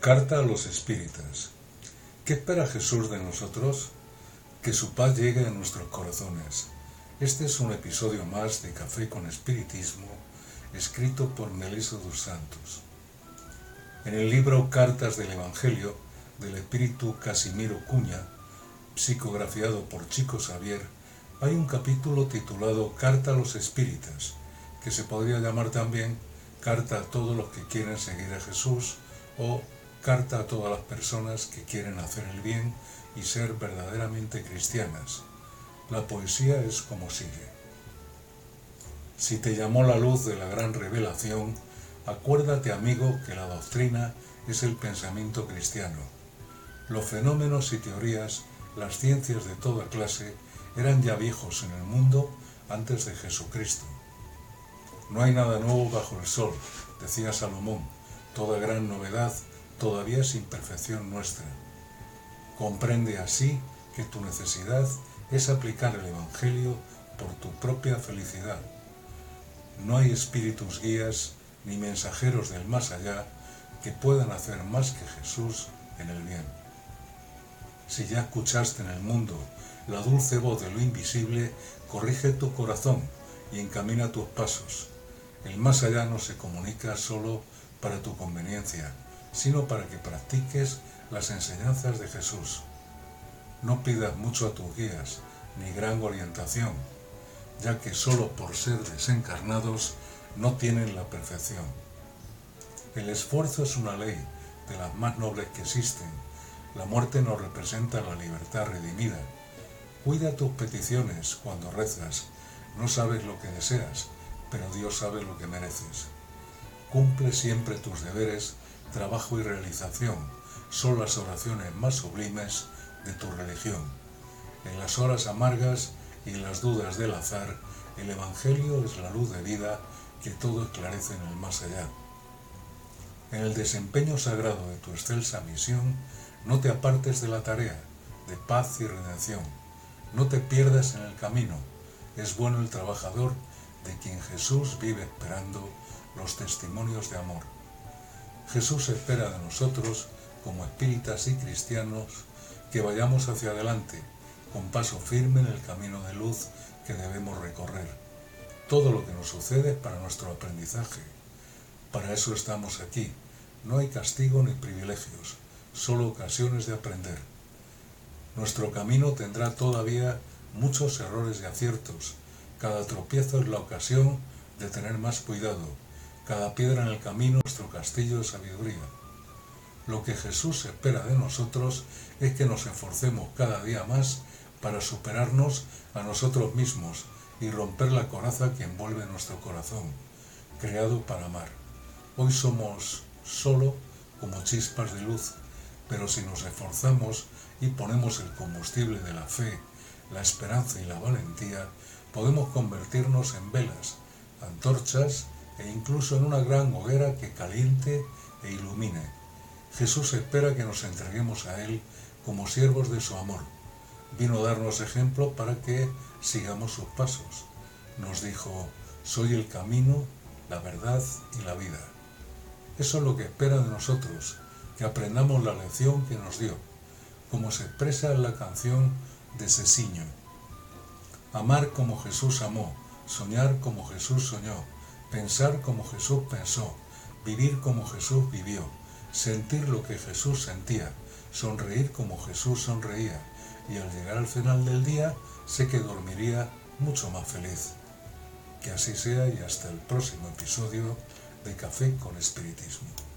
Carta a los Espíritas. ¿Qué espera Jesús de nosotros? Que su paz llegue a nuestros corazones. Este es un episodio más de Café con Espiritismo, escrito por Melissa dos Santos. En el libro Cartas del Evangelio del Espíritu Casimiro Cuña, psicografiado por Chico Xavier, hay un capítulo titulado Carta a los Espíritas, que se podría llamar también Carta a todos los que quieren seguir a Jesús o carta a todas las personas que quieren hacer el bien y ser verdaderamente cristianas. La poesía es como sigue. Si te llamó la luz de la gran revelación, acuérdate amigo que la doctrina es el pensamiento cristiano. Los fenómenos y teorías, las ciencias de toda clase, eran ya viejos en el mundo antes de Jesucristo. No hay nada nuevo bajo el sol, decía Salomón. Toda gran novedad todavía es imperfección nuestra. Comprende así que tu necesidad es aplicar el Evangelio por tu propia felicidad. No hay espíritus guías ni mensajeros del más allá que puedan hacer más que Jesús en el bien. Si ya escuchaste en el mundo la dulce voz de lo invisible, corrige tu corazón y encamina tus pasos. El más allá no se comunica solo para tu conveniencia, sino para que practiques las enseñanzas de Jesús. No pidas mucho a tus guías, ni gran orientación, ya que solo por ser desencarnados no tienen la perfección. El esfuerzo es una ley de las más nobles que existen. La muerte nos representa la libertad redimida. Cuida tus peticiones cuando rezas. No sabes lo que deseas, pero Dios sabe lo que mereces. Cumple siempre tus deberes trabajo y realización son las oraciones más sublimes de tu religión. En las horas amargas y en las dudas del azar, el Evangelio es la luz de vida que todo esclarece en el más allá. En el desempeño sagrado de tu excelsa misión, no te apartes de la tarea de paz y redención. No te pierdas en el camino. Es bueno el trabajador de quien Jesús vive esperando los testimonios de amor. Jesús espera de nosotros, como espíritas y cristianos, que vayamos hacia adelante, con paso firme en el camino de luz que debemos recorrer. Todo lo que nos sucede es para nuestro aprendizaje. Para eso estamos aquí. No hay castigo ni privilegios, solo ocasiones de aprender. Nuestro camino tendrá todavía muchos errores y aciertos. Cada tropiezo es la ocasión de tener más cuidado cada piedra en el camino nuestro castillo de sabiduría. Lo que Jesús espera de nosotros es que nos esforcemos cada día más para superarnos a nosotros mismos y romper la coraza que envuelve nuestro corazón, creado para amar. Hoy somos solo como chispas de luz, pero si nos esforzamos y ponemos el combustible de la fe, la esperanza y la valentía, podemos convertirnos en velas, antorchas e incluso en una gran hoguera que caliente e ilumine. Jesús espera que nos entreguemos a Él como siervos de su amor. Vino a darnos ejemplo para que sigamos sus pasos. Nos dijo, soy el camino, la verdad y la vida. Eso es lo que espera de nosotros, que aprendamos la lección que nos dio, como se expresa en la canción de Ceciño. Amar como Jesús amó, soñar como Jesús soñó, pensar como Jesús pensó, vivir como Jesús vivió, sentir lo que Jesús sentía, sonreír como Jesús sonreía, y al llegar al final del día sé que dormiría mucho más feliz. Que así sea y hasta el próximo episodio de Café con Espiritismo.